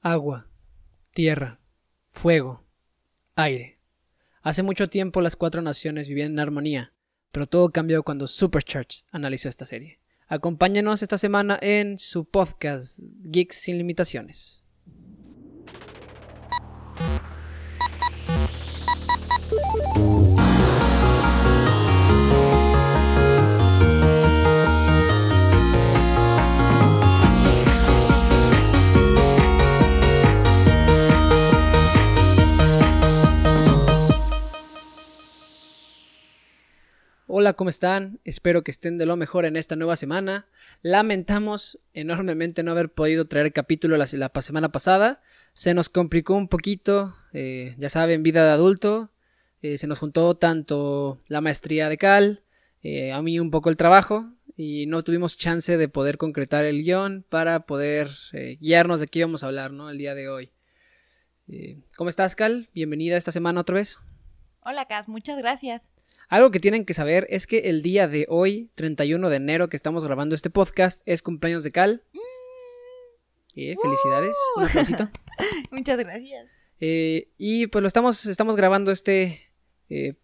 agua, tierra, fuego, aire. Hace mucho tiempo las cuatro naciones vivían en armonía, pero todo cambió cuando Supercharged analizó esta serie. Acompáñenos esta semana en su podcast Geeks sin limitaciones. Hola, ¿cómo están? Espero que estén de lo mejor en esta nueva semana. Lamentamos enormemente no haber podido traer capítulo la, semana pasada. Se nos complicó un poquito, eh, ya saben, vida de adulto. Eh, se nos juntó tanto la maestría de Cal, eh, a mí un poco el trabajo, y no tuvimos chance de poder concretar el guion para poder guiarnos de qué íbamos a hablar, ¿no? El día de hoy. ¿Cómo estás, Cal? Bienvenida esta semana otra vez. Hola, Cas, muchas gracias. Algo que tienen que saber es que el día de hoy, 31 de enero, que estamos grabando este podcast, es cumpleaños de Cal. Mm. Eh, felicidades. Un aplausito. Muchas gracias. Eh, y pues lo estamos, estamos grabando este eh,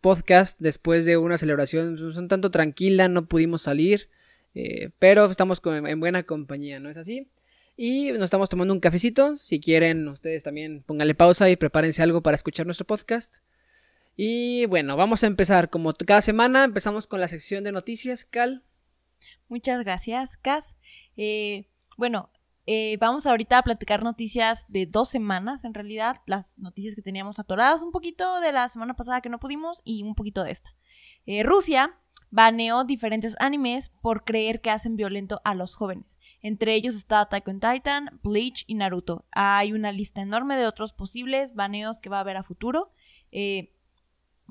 podcast después de una celebración un tanto tranquila, no pudimos salir, pero estamos en buena compañía, ¿no es así? Y nos estamos tomando un cafecito. Si quieren, ustedes también pónganle pausa y prepárense algo para escuchar nuestro podcast. Y bueno, vamos a empezar. Como cada semana, empezamos con la sección de noticias. Cal. Muchas gracias, Cas. Eh, bueno, eh, vamos ahorita a platicar noticias de dos semanas, en realidad. Las noticias que teníamos atoradas, un poquito de la semana pasada que no pudimos y un poquito de esta. Eh, Rusia baneó diferentes animes por creer que hacen violento a los jóvenes. Entre ellos está Attack on Titan, Bleach y Naruto. Hay una lista enorme de otros posibles baneos que va a haber a futuro. Eh,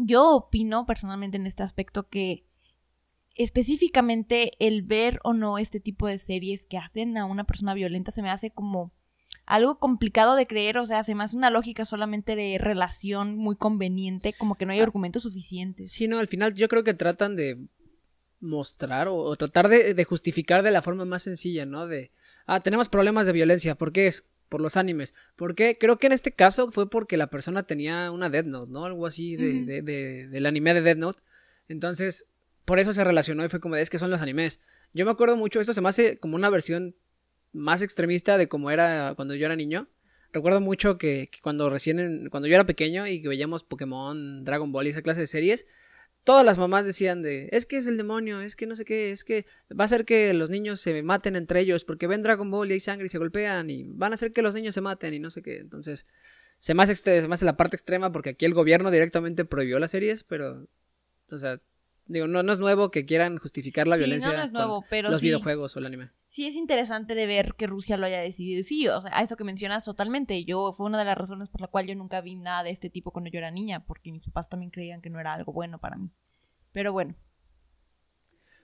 yo opino personalmente en este aspecto que específicamente el ver o no este tipo de series que hacen a una persona violenta se me hace como algo complicado de creer, o sea, se me hace una lógica solamente de relación muy conveniente, como que no hay ah. argumentos suficientes. Sí, no, al final yo creo que tratan de mostrar o, tratar de, de, justificar de la forma más sencilla, ¿no? De, ah, tenemos problemas de violencia, ¿por qué es? Por los animes. Porque creo que en este caso fue porque la persona tenía una Death Note, ¿no? Algo así de, de, del anime de Death Note. Entonces, por eso se relacionó y fue como de, es que son los animes. Yo me acuerdo mucho, esto se me hace como una versión más extremista de como era cuando yo era niño. Recuerdo mucho que, cuando recién, cuando yo era pequeño y que veíamos Pokémon, Dragon Ball y esa clase de series, todas las mamás decían de, es que es el demonio, es que no sé qué, es que va a hacer que los niños se maten entre ellos porque ven Dragon Ball y hay sangre y se golpean y van a hacer que los niños se maten y no sé qué. Entonces, se me hace, se me hace la parte extrema porque aquí el gobierno directamente prohibió las series, pero, o sea, Digo, no, no es nuevo que quieran justificar la violencia no, es nuevo, pero los videojuegos o el anime. Sí, es interesante de ver que Rusia lo haya decidido. Sí, o sea, a eso que mencionas totalmente. Yo, fue una de las razones por la cual yo nunca vi nada de este tipo cuando yo era niña, porque mis papás también creían que no era algo bueno para mí. Pero bueno.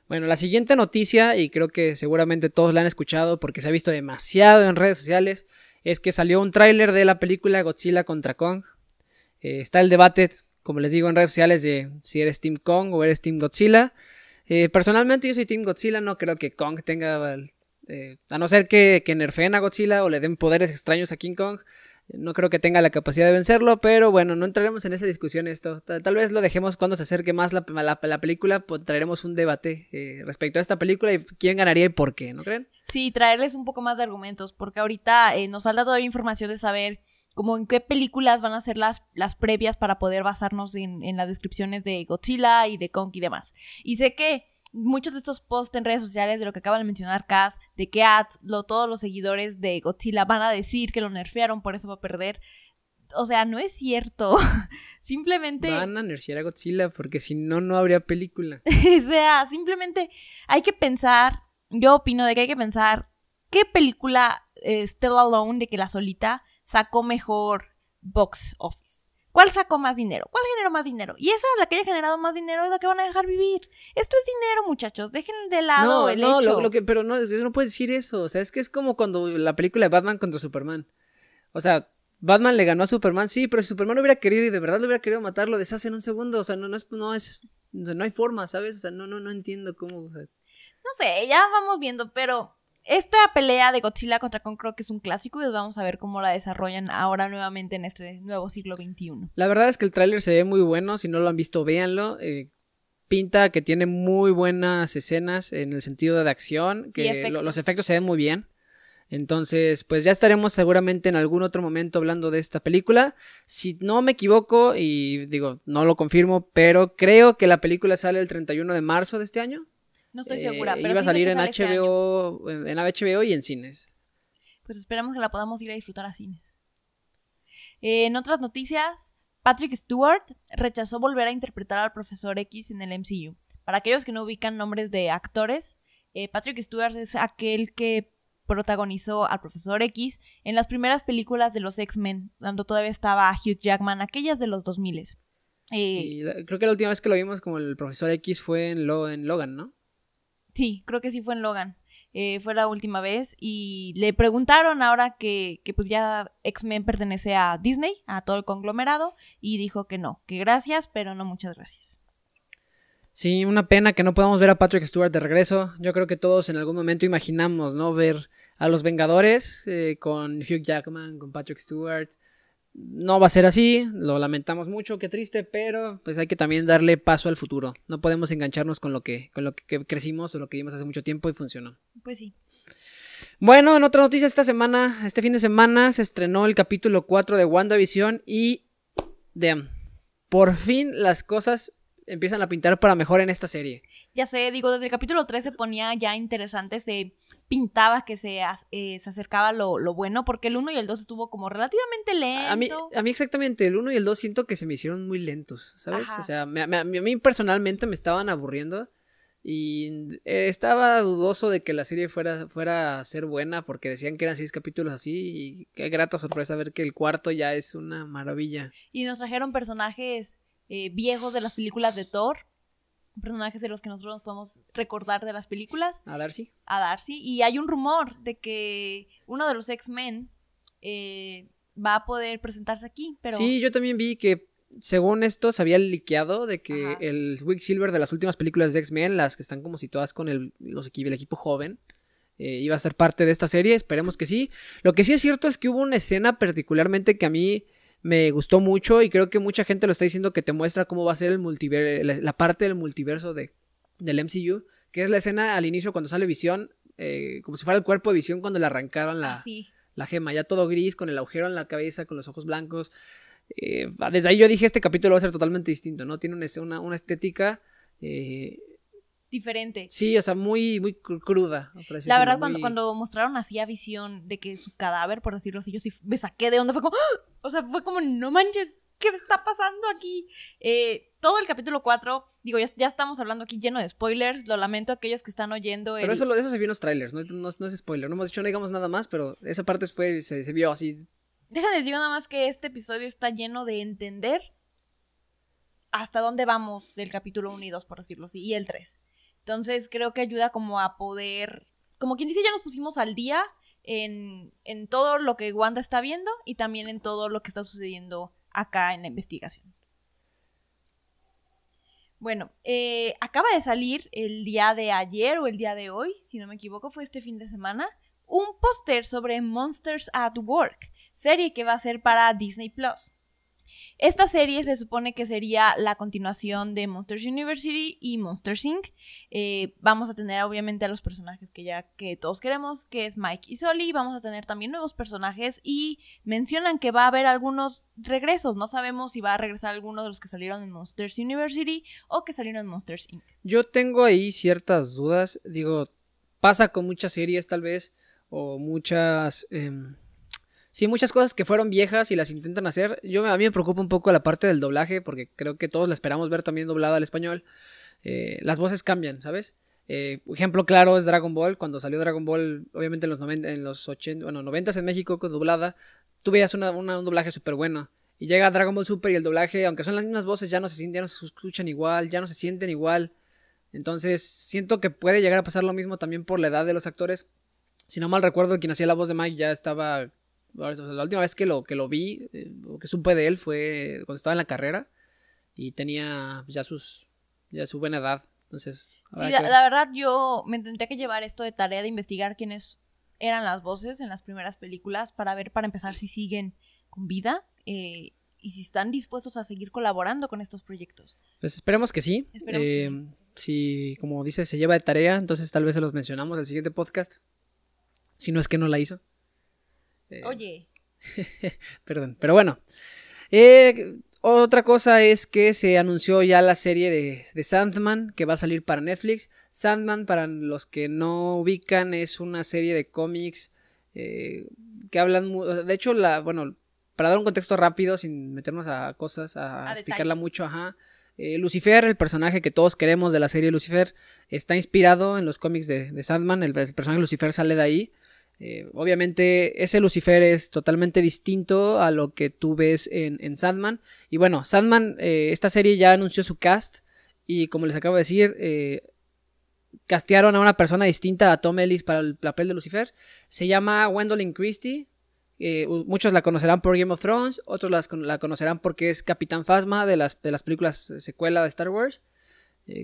Bueno, la siguiente noticia, y creo que seguramente todos la han escuchado porque se ha visto demasiado en redes sociales, es que salió un tráiler de la película Godzilla contra Kong. Eh, está el debate como les digo en redes sociales, de si eres Team Kong o eres Team Godzilla. Eh, personalmente yo soy Team Godzilla, no creo que Kong tenga... Eh, a no ser que, que nerfeen a Godzilla o le den poderes extraños a King Kong, no creo que tenga la capacidad de vencerlo, pero bueno, no entraremos en esa discusión esto. Tal, vez lo dejemos cuando se acerque más la, la, película, pues traeremos un debate eh, respecto a esta película y quién ganaría y por qué, ¿no creen? Sí, traerles un poco más de argumentos, porque ahorita nos falta todavía información de saber como en qué películas van a ser las, las previas para poder basarnos en, en las descripciones de Godzilla y de Kong y demás. Y sé que muchos de estos posts en redes sociales de lo que acaba de mencionar Cass, de que ads, lo, todos los seguidores de Godzilla van a decir que lo nerfearon, por eso va a perder. O sea, no es cierto. simplemente. Van a nerfear a Godzilla porque si no, no habría película. o sea, simplemente hay que pensar. Yo opino de que hay que pensar qué película eh, Still Alone de que la solita sacó mejor box office? ¿Cuál sacó más dinero? ¿Cuál generó más dinero? Y esa, la que haya generado más dinero, es la que van a dejar vivir. Esto es dinero, muchachos. Dejen de lado no, el no, Lo, lo, que, pero no, no puedes decir eso. O sea, es que es como cuando la película de Batman contra Superman. O sea, Batman le ganó a Superman, sí, pero si Superman hubiera querido y de verdad lo hubiera querido matar, lo deshace en un segundo. O sea, no, no es, no es, no hay forma, ¿sabes? O sea, no, no, no entiendo cómo. No sé, ya vamos viendo, pero esta pelea de Godzilla contra Kong creo que es un clásico y vamos a ver cómo la desarrollan ahora nuevamente en este nuevo siglo XXI. La verdad es que el tráiler se ve muy bueno, si no lo han visto, véanlo. Eh, pinta que tiene muy buenas escenas en el sentido de acción, que los efectos se ven muy bien. Entonces, pues ya estaremos seguramente en algún otro momento hablando de esta película. Si no me equivoco, y digo, no lo confirmo, pero creo que la película sale el 31 de marzo de este año. No estoy segura, eh, pero iba a salir en HBO, este en HBO y en cines. Pues esperamos que la podamos ir a disfrutar a cines. en otras noticias, Patrick Stewart rechazó volver a interpretar al profesor X en el MCU. Para aquellos que no ubican nombres de actores, eh, Patrick Stewart es aquel que protagonizó al profesor X en las primeras películas de los X-Men, cuando todavía estaba Hugh Jackman, aquellas de los 2000. Eh, sí, creo que la última vez que lo vimos como el profesor X fue en, en Logan, ¿no? Sí, creo que sí fue en Logan. Eh, fue la última vez y le preguntaron ahora que, que pues ya X-Men pertenece a Disney, a todo el conglomerado, y dijo que no, que gracias, pero no muchas gracias. Sí, una pena que no podamos ver a Patrick Stewart de regreso. Yo creo que todos en algún momento imaginamos, ¿no? Ver a los Vengadores eh, con Hugh Jackman, con Patrick Stewart. No va a ser así, lo lamentamos mucho, qué triste, pero pues hay que también darle paso al futuro. No podemos engancharnos con lo que, con lo que crecimos o lo que vimos hace mucho tiempo y funcionó. Pues sí. Bueno, en otra noticia esta semana, este fin de semana se estrenó el capítulo 4 de WandaVision y damn, por fin las cosas empiezan a pintar para mejor en esta serie. Ya sé, digo, desde el capítulo 3 se ponía ya interesante, se pintaba que se, eh, se acercaba lo, lo, bueno, porque el 1 y el 2 estuvo como relativamente lento. A mí, a mí exactamente, el 1 y el 2 siento que se me hicieron muy lentos, ¿sabes? O sea, a mí personalmente me estaban aburriendo y eh, estaba dudoso de que la serie fuera, fuera a ser buena porque decían que eran seis capítulos así y qué grata sorpresa ver que el cuarto ya es una maravilla. Y nos trajeron personajes eh, viejos de las películas de Thor, personajes de los que nosotros nos podemos recordar de las películas. A Darcy. A Darcy. Y hay un rumor de que uno de los X-Men eh, va a poder presentarse aquí. Pero... Sí, yo también vi que según esto se había liqueado de que el el Silver de las últimas películas de X-Men, las que están como situadas con el, los el equipo joven, eh, iba a ser parte de esta serie. Esperemos que sí. Lo que sí es cierto es que hubo una escena particularmente que a mí me gustó mucho y creo que mucha gente lo está diciendo que te muestra cómo va a ser el multiverso, la, parte del multiverso de, del MCU, que es la escena al inicio cuando sale Visión, eh, como si fuera el cuerpo de Visión cuando le arrancaron la, la gema, ya todo gris, con el agujero en la cabeza, con los ojos blancos. Eh, desde ahí yo dije, este capítulo va a ser totalmente distinto, ¿no? Tiene una, una, estética... Eh, diferente. Sí, o sea, muy, muy cruda. La verdad, cuando, cuando mostraron así a visión de que su cadáver, por decirlo así, yo sí me saqué de onda, fue como, ¡Ah! o sea, fue como, no manches, ¿qué está pasando aquí? Eh, todo el capítulo 4, digo, ya, ya, estamos hablando aquí lleno de spoilers, lo lamento a aquellos que están oyendo. Pero eso, eso se vio en los trailers, no, no, es spoiler, no hemos dicho, no digamos nada más, pero esa parte fue, se, se vio así. Déjame decir nada más que este episodio está lleno de entender hasta dónde vamos del capítulo 1 y 2, por decirlo así, y el 3. Entonces creo que ayuda como a poder, como quien dice, ya nos pusimos al día en, en todo lo que Wanda está viendo y también en todo lo que está sucediendo acá en la investigación. Bueno, eh, acaba de salir el día de ayer o el día de hoy, si no me equivoco, fue este fin de semana, un póster sobre Monsters at Work, serie que va a ser para Disney Plus. Esta serie se supone que sería la continuación de Monsters University y Monsters Inc. Eh, vamos a tener obviamente a los personajes que ya que todos queremos, que es Mike y Sully. Vamos a tener también nuevos personajes y mencionan que va a haber algunos regresos. No sabemos si va a regresar alguno de los que salieron en Monsters University o que salieron en Monsters Inc. Yo tengo ahí ciertas dudas. Digo, pasa con muchas series tal vez o muchas... Em, Sí, muchas cosas que fueron viejas y las intentan hacer. Yo a mí me preocupa un poco la parte del doblaje porque creo que todos la esperamos ver también doblada al español. Eh, las voces cambian, ¿sabes? Eh, ejemplo claro es Dragon Ball. Cuando salió Dragon Ball, obviamente en los, 90, en los 80, bueno, 90 en México con doblada, tú veías una, un doblaje súper bueno. Y llega Dragon Ball Super y el doblaje, aunque son las mismas voces, ya no se sienten, ya no se escuchan igual, ya no se sienten igual. Entonces, siento que puede llegar a pasar lo mismo también por la edad de los actores. Si no mal recuerdo, quien hacía la voz de Mike ya estaba la última vez que lo, que lo vi, eh, o que supe de él, fue cuando estaba en la carrera y tenía ya sus ya su buena edad. Entonces, sí, la, verdad yo me tendría que llevar esto de tarea de investigar quién es eran las voces en las primeras películas para ver, para empezar, si siguen con vida eh, y si están dispuestos a seguir colaborando con estos proyectos. Pues esperemos que sí. Esperemos que Eh, Si, como dice, se lleva de tarea, entonces tal vez se los mencionamos en el siguiente podcast. Si no es que no la hizo. Eh, Oye, Perdón, pero bueno. Eh, otra cosa es que se anunció ya la serie de, de Sandman que va a salir para Netflix. Sandman, para los que no ubican, es una serie de cómics eh, que hablan... De hecho, la, bueno, para dar un contexto rápido, sin meternos a cosas, a, A explicarla detalles. mucho, ajá. eh, Lucifer, el personaje que todos queremos de la serie Lucifer, está inspirado en los cómics de, de Sandman. El, el personaje Lucifer sale de ahí. Eh, obviamente ese Lucifer es totalmente distinto a lo que tú ves en, en Sandman. Y bueno, Sandman, eh, esta serie ya anunció su cast y como les acabo de decir, eh, castearon a una persona distinta a Tom Ellis para el papel de Lucifer. Se llama Gwendolyn Christie. Muchos la conocerán por Game of Thrones, otros la conocerán porque es Capitán Phasma de las, de las películas secuela de Star Wars.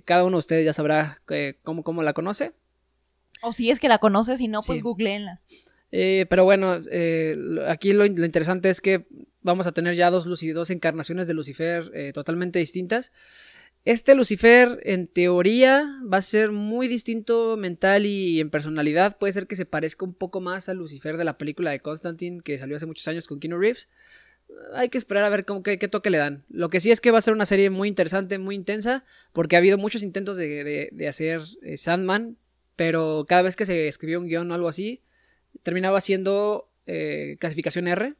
Cada uno de ustedes ya sabrá cómo, cómo la conoce. O si es que la conoces, si no, pues Sí. googleenla. Eh, pero bueno, eh, aquí lo, lo interesante es que vamos a tener ya dos, encarnaciones de Lucifer eh, totalmente distintas. Este Lucifer, en teoría, va a ser muy distinto mental y en personalidad. Puede ser que se parezca un poco más al Lucifer de la película de Constantine que salió hace muchos años con Keanu Reeves. Hay que esperar a ver cómo, qué, qué toque le dan. Lo que sí es que va a ser una serie muy interesante, muy intensa, porque ha habido muchos intentos de, de- de hacer Sandman, pero cada vez que se escribió un guion o algo así, terminaba siendo eh, clasificación R.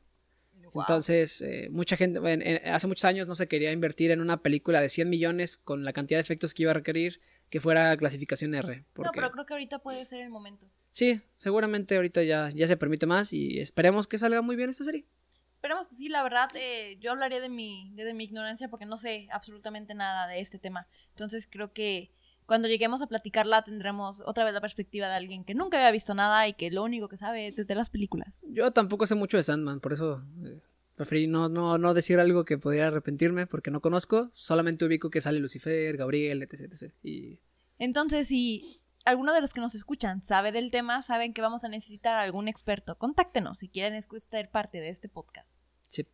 Entonces, eh, mucha gente, en- en- hace muchos años no se quería invertir en una película de 100 millones con la cantidad de efectos que iba a requerir que fuera clasificación R. No, pero creo que ahorita puede ser el momento. Sí, seguramente ahorita ya, ya se permite más y esperemos que salga muy bien esta serie. Esperemos que sí, la verdad, eh, yo hablaría de mi, de, de mi ignorancia porque no sé absolutamente nada de este tema. Entonces creo que cuando lleguemos a platicarla tendremos otra vez la perspectiva de alguien que nunca había visto nada y que lo único que sabe es desde las películas. Yo tampoco sé mucho de Sandman, por eso eh, preferí no, no, no decir algo que pudiera arrepentirme porque no conozco, solamente ubico que sale Lucifer, Gabriel, etc. etc. Y Entonces, si alguno de los que nos escuchan sabe del tema, saben que vamos a necesitar algún experto. Contáctenos si quieren ser parte de este podcast. sí,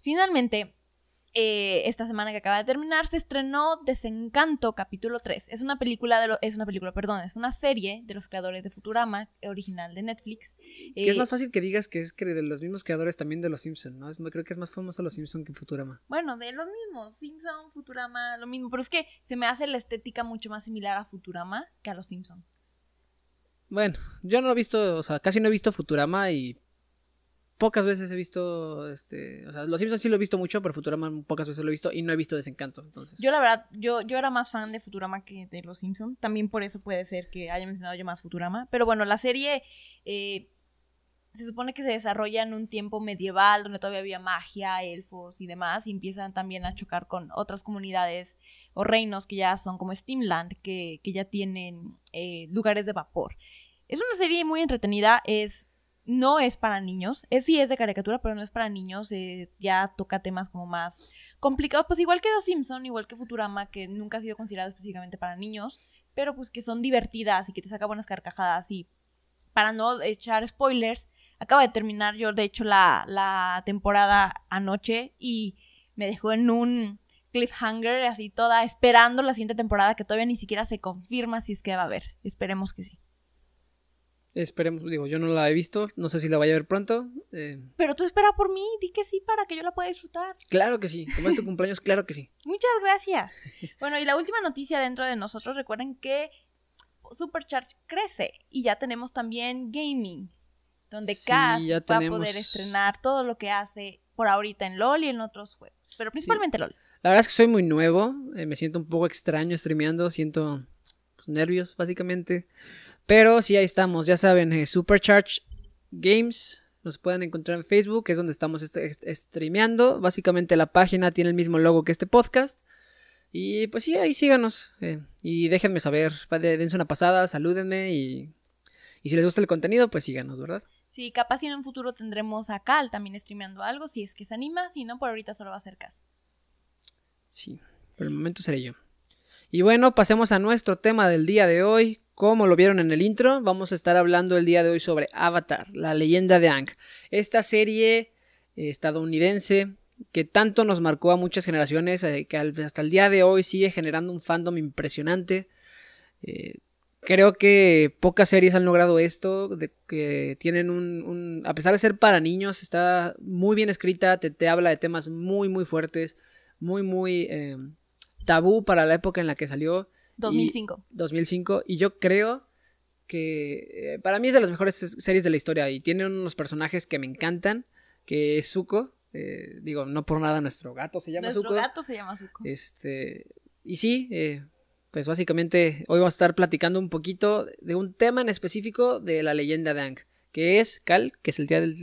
Finalmente, eh, esta semana que acaba de terminar, se estrenó Desencanto capítulo 3. Es una película de lo- es una película, perdón, es una serie de los creadores de Futurama, original de Netflix. que es Eh, más fácil que digas que es que de los mismos creadores también de Los Simpson, ¿no? Es- creo que es más famoso Los Simpson que Futurama. Bueno, de los mismos, Simpson, Futurama, lo mismo, pero es que se me hace la estética mucho más similar a Futurama que a los Simpson. Bueno, yo no he visto, o sea, casi no he visto Futurama y pocas veces he visto, este, o sea, Los Simpsons sí lo he visto mucho, pero Futurama pocas veces lo he visto y no he visto Desencanto, entonces. Yo la verdad, yo, yo era más fan de Futurama que de Los Simpson. También por eso puede ser que haya mencionado yo más Futurama. Pero bueno, la serie eh, se supone que se desarrolla en un tiempo medieval donde todavía había magia, elfos y demás. Y empiezan también a chocar con otras comunidades o reinos que ya son como Steamland, que, que ya tienen eh, lugares de vapor. Es una serie muy entretenida, es... No es para niños, es sí es de caricatura, pero no es para niños, eh, ya toca temas como más complicado, pues igual que Los Simpson, igual que Futurama, que nunca ha sido considerado específicamente para niños, pero pues que son divertidas y que te saca buenas carcajadas y para no echar spoilers, acaba de terminar yo de hecho la, la temporada anoche y me dejó en un cliffhanger así toda esperando la siguiente temporada que todavía ni siquiera se confirma si es que va a haber. Esperemos que sí. Esperemos, digo, yo no la he visto, no sé si la vaya a ver pronto. eh, Pero tú espera por mí, di que sí para que yo la pueda disfrutar. claro que sí, como es tu cumpleaños, claro que sí. Muchas gracias. Bueno, y la última noticia dentro de nosotros, recuerden que Supercharge crece y ya tenemos también gaming, donde Sí, Cass ya va a poder estrenar todo lo que hace por ahorita en LOL y en otros juegos, pero principalmente LOL. La verdad es que soy muy nuevo, eh, me siento un poco extraño streameando, siento pues, nervios básicamente. Pero sí, ahí estamos, ya saben, eh, Supercharge Games, nos pueden encontrar en Facebook, que es donde estamos est- est- streameando. Básicamente la página tiene el mismo logo que este podcast. Y pues sí, ahí síganos. eh, y déjenme saber, dense una pasada, salúdenme y, y si les gusta el contenido, pues síganos, ¿verdad? Sí, capaz si en un futuro tendremos a Cal también streameando algo, si es que se anima, si no, por ahorita solo va a ser Cass. Sí, por el momento seré yo. Y bueno, pasemos a nuestro tema del día de hoy. Como lo vieron en el intro, vamos a estar hablando el día de hoy sobre Avatar, la leyenda de Aang. Esta serie eh, estadounidense que tanto nos marcó a muchas generaciones, eh, que hasta el día de hoy sigue generando un fandom impresionante. Eh, creo que pocas series han logrado esto, de que tienen un, A pesar de ser para niños, está muy bien escrita, te habla de temas muy, muy fuertes, muy, muy tabú para la época en la que salió 2005. 2005. Y yo creo que eh, para mí es de las mejores series de la historia y tiene unos personajes que me encantan, que es Zuko. Eh, digo, no por nada nuestro gato se llama Zuko. Nuestro gato se llama Zuko. Este, y sí, eh, pues básicamente hoy vamos a estar platicando un poquito de un tema en específico de la leyenda de Ang, que es Cal, que es el día del...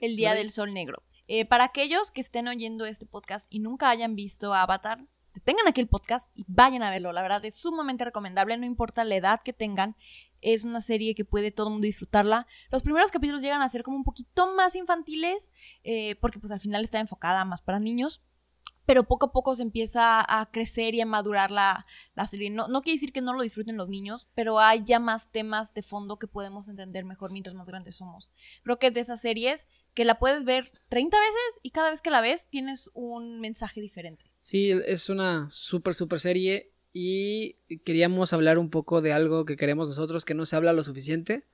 el día del sol negro. para aquellos que estén oyendo este podcast y nunca hayan visto Avatar, tengan aquí el podcast y vayan a verlo. La verdad es sumamente recomendable, no importa la edad que tengan. Es una serie que puede todo el mundo disfrutarla. Los primeros capítulos llegan a ser como un poquito más infantiles, eh, porque pues al final está enfocada más para niños. Pero poco a poco se empieza a crecer y a madurar la, la serie. No, no quiere decir que no lo disfruten los niños, pero hay ya más temas de fondo que podemos entender mejor mientras más grandes somos. Creo que es de esas series que la puedes ver 30 veces y cada vez que la ves tienes un mensaje diferente. Sí, es una súper, súper serie y queríamos hablar un poco de algo que queremos nosotros que no se habla lo suficiente,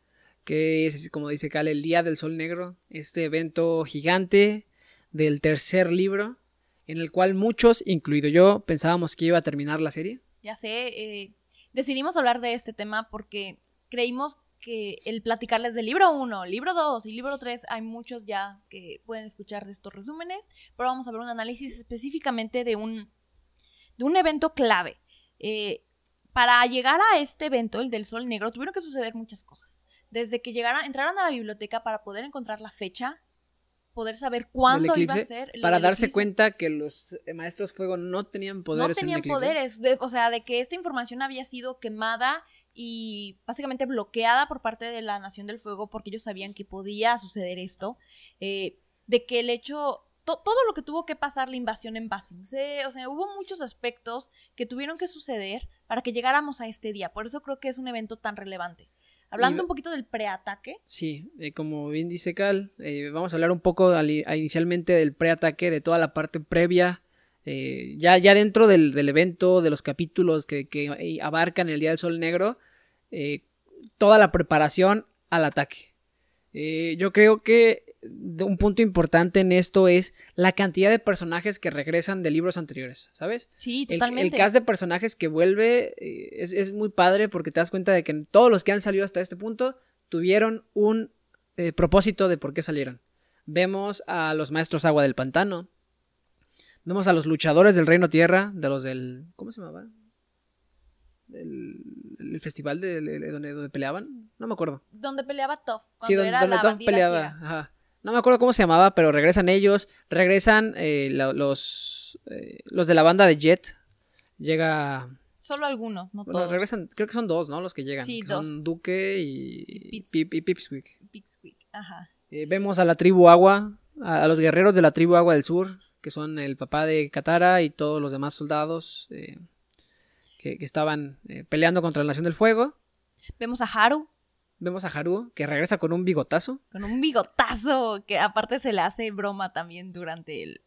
que es, como dice Cal, el Día del Sol Negro, este evento gigante del tercer libro, en el cual muchos, incluido yo, pensábamos que iba a terminar la serie. Ya sé, eh, decidimos hablar de este tema porque creímos que el platicarles del libro 1, libro 2 y libro 3, hay muchos ya que pueden escuchar de estos resúmenes, pero vamos a ver un análisis específicamente de un, de un evento clave. Eh, para llegar a este evento, el del Sol Negro, tuvieron que suceder muchas cosas. Desde que llegaran, entraran a la biblioteca para poder encontrar la fecha, poder saber cuándo iba a ser. Para darse cuenta que los maestros fuego no tenían poderes. No tenían poderes, o sea, de que esta información había sido quemada y básicamente bloqueada por parte de la Nación del Fuego porque ellos sabían que podía suceder esto, eh, de que el hecho, todo lo que tuvo que pasar la invasión en Basing, o sea, hubo muchos aspectos que tuvieron que suceder para que llegáramos a este día, por eso creo que es un evento tan relevante. Hablando un poquito del preataque. Sí, eh, como bien dice Cal, eh, vamos a hablar un poco inicialmente del preataque, de toda la parte previa ya, ya dentro del, del, evento, de los capítulos que, que, abarcan el Día del Sol Negro, eh, toda la preparación al ataque. Eh, yo creo que un punto importante en esto es la cantidad de personajes que regresan de libros anteriores, ¿sabes? Sí, totalmente. El, cast de personajes que vuelve eh, es, muy padre porque te das cuenta de que todos los que han salido hasta este punto tuvieron un propósito de por qué salieron. Vemos a los maestros agua del pantano. Vemos a los luchadores del reino tierra, de los del... ¿Cómo se llamaba? El, festival de, donde, donde, peleaban, no me acuerdo. Donde peleaba Toff. Sí, donde, donde peleaba. No me acuerdo cómo se llamaba, pero regresan ellos, regresan eh, los, eh, los de la banda de Jet. Llega... Solo algunos, no todos. regresan, creo que son dos, ¿no? Los que llegan. Sí, dos. Son Duque y, Pipsquick. ajá. Eh, vemos a la tribu Agua, a, los guerreros de la tribu Agua del Sur, que son el papá de Katara y todos los demás soldados que, estaban eh, peleando contra la Nación del Fuego. Vemos a Haru. Vemos a Haru, que regresa con un bigotazo. Con un bigotazo, que aparte se le hace broma también durante el,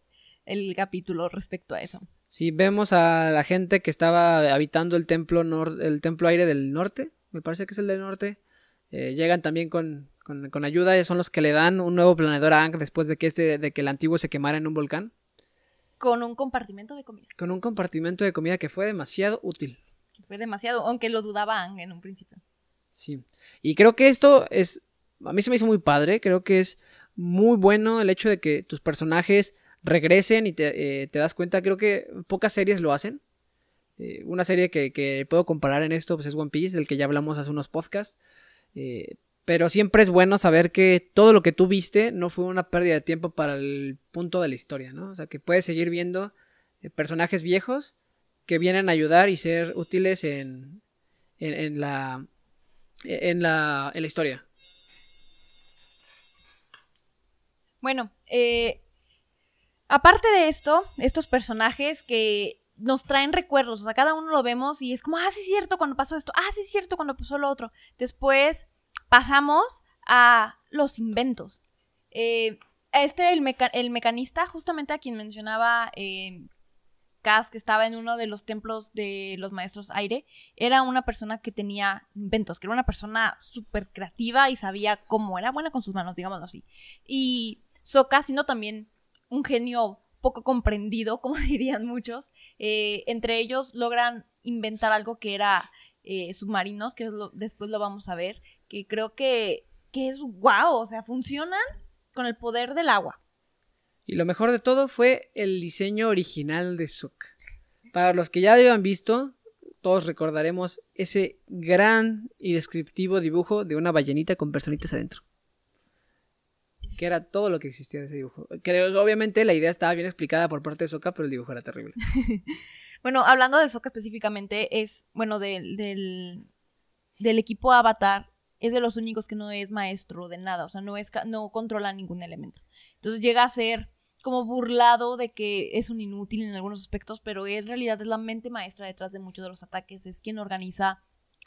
el capítulo respecto a eso. Sí, vemos a la gente que estaba habitando el templo, el templo aire del norte, me parece que es el del norte. Eh, llegan también con, con, con, ayuda, son los que le dan un nuevo planeador a Ang después de que, este, de que el antiguo se quemara en un volcán. Con un compartimento de comida. Con un compartimento de comida que fue demasiado útil. Fue demasiado, aunque lo dudaban en un principio. Sí. Y creo que esto es. A mí se me hizo muy padre. Creo que es muy bueno el hecho de que tus personajes regresen y te, eh, das cuenta. Creo que pocas series lo hacen. Eh, una serie que, puedo comparar en esto pues es One Piece, del que ya hablamos hace unos podcasts. Eh, pero siempre es bueno saber que todo lo que tú viste no fue una pérdida de tiempo para el punto de la historia, ¿no? O sea, que puedes seguir viendo eh, personajes viejos que vienen a ayudar y ser útiles en, en, la, en, la, en la historia. Bueno, eh, aparte de esto, estos personajes que nos traen recuerdos, o sea, cada uno lo vemos y es como, ah, sí es cierto cuando pasó esto, ah, sí es cierto cuando pasó lo otro. Después pasamos a los inventos. Eh, este, el, mecanista, justamente a quien mencionaba eh, que estaba en uno de los templos de los maestros aire, era una persona que tenía inventos, que era una persona súper creativa y sabía cómo, era buena con sus manos, digámoslo así. Y Sokka, siendo también un genio poco comprendido, como dirían muchos, eh, entre ellos logran inventar algo que era eh, submarinos, que después lo vamos a ver, que creo que, que es wow, o sea, funcionan con el poder del agua. Y lo mejor de todo fue el diseño original de Sokka. Para los que ya lo han visto, todos recordaremos ese gran y descriptivo dibujo de una ballenita con personitas adentro. Que era todo lo que existía de ese dibujo. Que obviamente la idea estaba bien explicada por parte de Sokka, pero el dibujo era terrible. bueno, hablando de Sokka específicamente, es, bueno, del, del equipo Avatar, es de los únicos que no es maestro de nada, o sea, no, es, no controla ningún elemento. Entonces llega a ser como burlado de que es un inútil en algunos aspectos, pero en realidad es la mente maestra detrás de muchos de los ataques, es quien organiza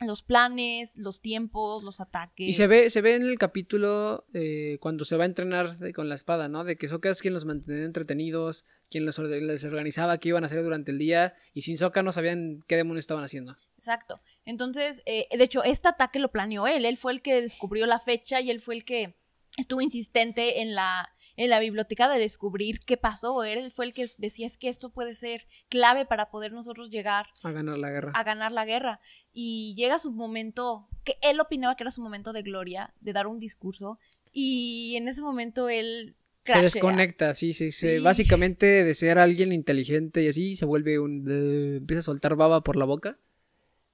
los planes, los tiempos, los ataques. Y se ve, se ve en el capítulo eh, cuando se va a entrenar con la espada, ¿no? De que Sokka es quien los mantenía entretenidos, quien los, les organizaba qué iban a hacer durante el día, y sin Sokka no sabían qué demonios estaban haciendo. Exacto. Entonces, eh, de hecho, este ataque lo planeó él, él fue el que descubrió la fecha y él fue el que estuvo insistente en la en la biblioteca de descubrir qué pasó. Él fue el que decía es que esto puede ser clave para poder nosotros llegar a ganar la guerra. A ganar la guerra. Y llega su momento, que él opinaba que era su momento de gloria, de dar un discurso. Y en ese momento él se desconecta, sí, sí, sí, Básicamente de ser alguien inteligente y así, se vuelve un... empieza a soltar baba por la boca.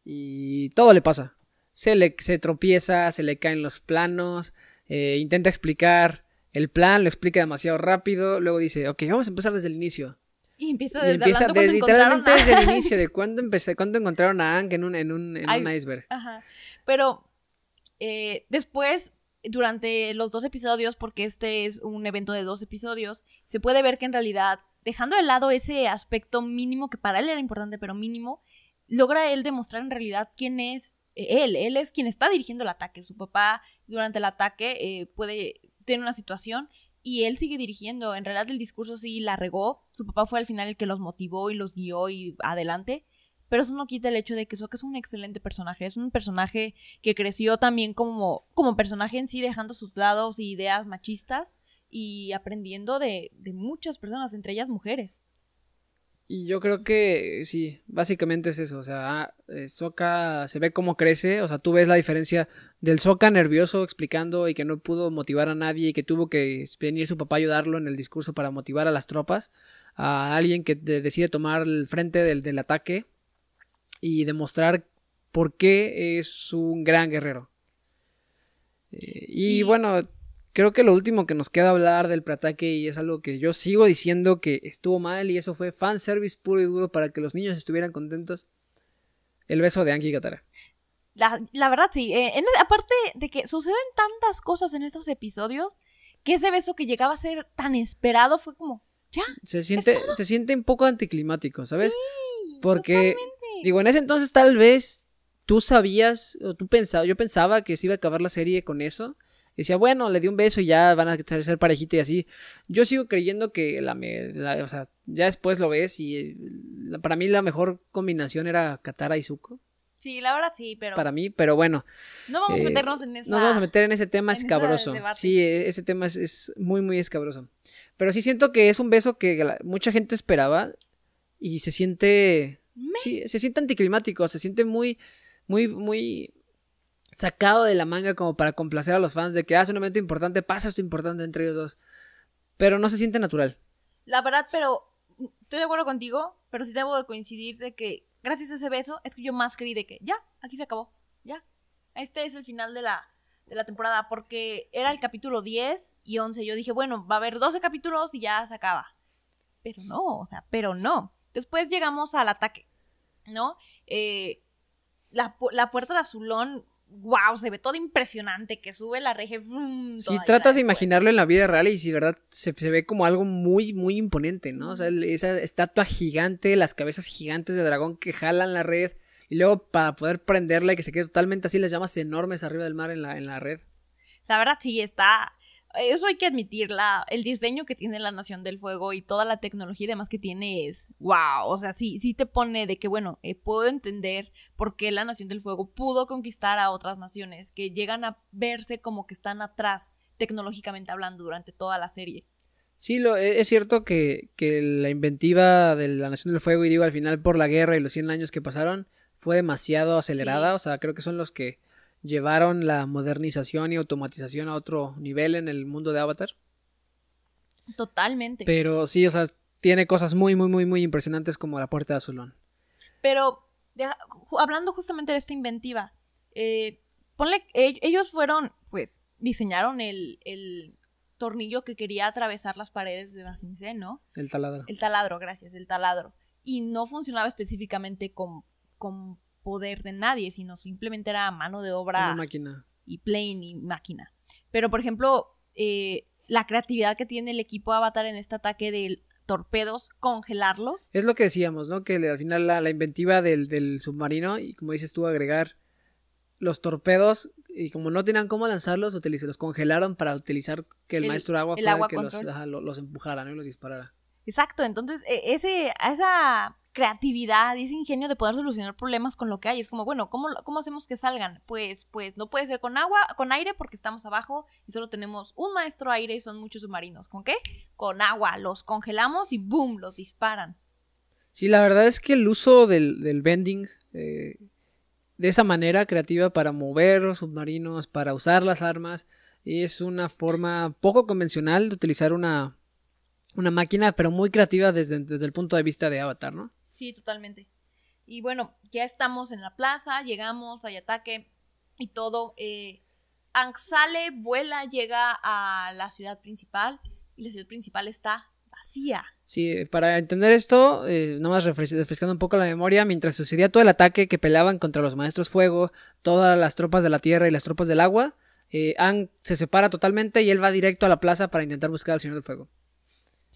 Y todo le pasa. Se le se tropieza, se le caen los planos, eh, intenta explicar el plan, lo explica demasiado rápido, luego dice, ok, vamos a empezar desde el inicio. Y empieza desde, literalmente desde el inicio, de cuándo empecé, cuándo encontraron a Ang en un, en un, en un iceberg. Ajá. Pero eh, después, durante los dos episodios, porque este es un evento de dos episodios, se puede ver que en realidad, dejando de lado ese aspecto mínimo que para él era importante, pero mínimo, logra él demostrar en realidad quién es él. Él es quien está dirigiendo el ataque. Su papá durante el ataque eh, puede tiene una situación y él sigue dirigiendo. En realidad el discurso sí la regó. Su papá fue al final el que los motivó y los guió y adelante. Pero eso no quita el hecho de que Sokka es un excelente personaje. Es un personaje que creció también como, como personaje en sí, dejando sus lados y ideas machistas y aprendiendo de, de muchas personas, entre ellas mujeres. Y yo creo que sí, básicamente es eso, o sea, eh, Soka se ve cómo crece, o sea, tú ves la diferencia del Soka nervioso explicando y que no pudo motivar a nadie y que tuvo que venir su papá a ayudarlo en el discurso para motivar a las tropas, a alguien que decide tomar el frente del, del ataque y demostrar por qué es un gran guerrero. Eh, y, bueno, Creo que lo último que nos queda hablar del preataque y es algo que yo sigo diciendo que estuvo mal y eso fue fanservice puro y duro para que los niños estuvieran contentos. El beso de Anki Katara. La, la verdad sí, eh, aparte de que suceden tantas cosas en estos episodios, que ese beso que llegaba a ser tan esperado fue como, ya. Se siente, se siente un poco anticlimático, ¿sabes? Sí, Porque, digo, en ese entonces tal vez tú sabías, o tú pensabas, yo pensaba que se iba a acabar la serie con eso decía, bueno, le di un beso y ya van a ser parejita y así. Yo sigo creyendo que la, o sea, ya después lo ves y para mí la mejor combinación era Katara y Zuko. Sí, la verdad sí, pero. Para mí, pero bueno. No vamos a eh, meternos en esa. No vamos a meter en ese tema escabroso. Sí, e, ese tema es, muy, muy escabroso. Pero sí siento que es un beso que mucha gente esperaba y se siente. Sí, se siente anticlimático, se siente muy, muy, muy sacado de la manga como para complacer a los fans de que hace ah, un momento importante, pasa esto importante entre ellos dos. Pero no se siente natural. La verdad, pero estoy de acuerdo contigo, pero sí debo de coincidir de que gracias a ese beso es que yo más creí de que ya, aquí se acabó, ya. Este es el final de la, de la temporada porque era el capítulo 10 y 11. Yo dije, bueno, va a haber 12 capítulos y ya se acaba. Pero no, o sea, pero no. Después llegamos al ataque, ¿no? Eh, la, la puerta de Azulón wow, se ve todo impresionante, que sube la reje. vroom, Sí, tratas de imaginarlo en la vida real y si verdad se, se ve como algo muy, muy imponente, ¿no? O sea, esa estatua gigante, las cabezas gigantes de dragón que jalan la red y luego para poder prenderla y que se quede totalmente así las llamas enormes arriba del mar en la, en la red. La verdad sí está. Eso hay que admitirla. El diseño que tiene la Nación del Fuego y toda la tecnología y demás que tiene es wow. O sea, sí, sí te pone de que, bueno, eh, puedo entender por qué la Nación del Fuego pudo conquistar a otras naciones que llegan a verse como que están atrás, tecnológicamente hablando, durante toda la serie. Sí, lo, e- es cierto que, que la inventiva de la Nación del Fuego, y digo al final por la guerra y los 100 años que pasaron, fue demasiado acelerada. Sí. O sea, creo que son los que llevaron la modernización y automatización a otro nivel en el mundo de Avatar. Totalmente. Pero sí, o sea, tiene cosas muy, muy, muy, muy impresionantes como la puerta de Azulón. Pero hablando justamente de esta inventiva, eh, ponle, e- ellos fueron, pues, diseñaron el, el tornillo que quería atravesar las paredes de Basingse, ¿no? El taladro. El taladro, gracias, el taladro. Y no funcionaba específicamente con, con poder de nadie, sino simplemente era mano de obra máquina. y plane y máquina. Pero, por ejemplo, eh, la creatividad que tiene el equipo Avatar en este ataque de torpedos, congelarlos. Es lo que decíamos, ¿no? Que al final la, la inventiva del, del submarino y como dices tú, agregar los torpedos y como no tenían cómo lanzarlos, utiliz- los congelaron para utilizar que el, El- maestro agua el fuera agua que los, ajá, los empujara, ¿no? Y los disparara. Exacto, entonces e- ese, esa creatividad y ese ingenio de poder solucionar problemas con lo que hay, es como, bueno, ¿cómo, cómo hacemos que salgan? Pues, pues no puede ser con agua, con aire porque estamos abajo y solo tenemos un maestro aire y son muchos submarinos. ¿Con qué? Con agua, los congelamos y boom, los disparan. Sí, la verdad es que el uso del, del bending eh, de esa manera creativa para mover los submarinos, para usar las armas, es una forma poco convencional de utilizar una, una máquina, pero muy creativa desde, desde el punto de vista de Avatar, ¿no? Sí, totalmente. Y bueno, ya estamos en la plaza, llegamos, hay ataque y todo. Eh, Aang sale, vuela, llega a la ciudad principal y la ciudad principal está vacía. Sí, para entender esto, eh, nada más refres- refrescando un poco la memoria, mientras sucedía todo el ataque que peleaban contra los maestros fuego, todas las tropas de la tierra y las tropas del agua, eh, Aang se separa totalmente y él va directo a la plaza para intentar buscar al Señor del Fuego.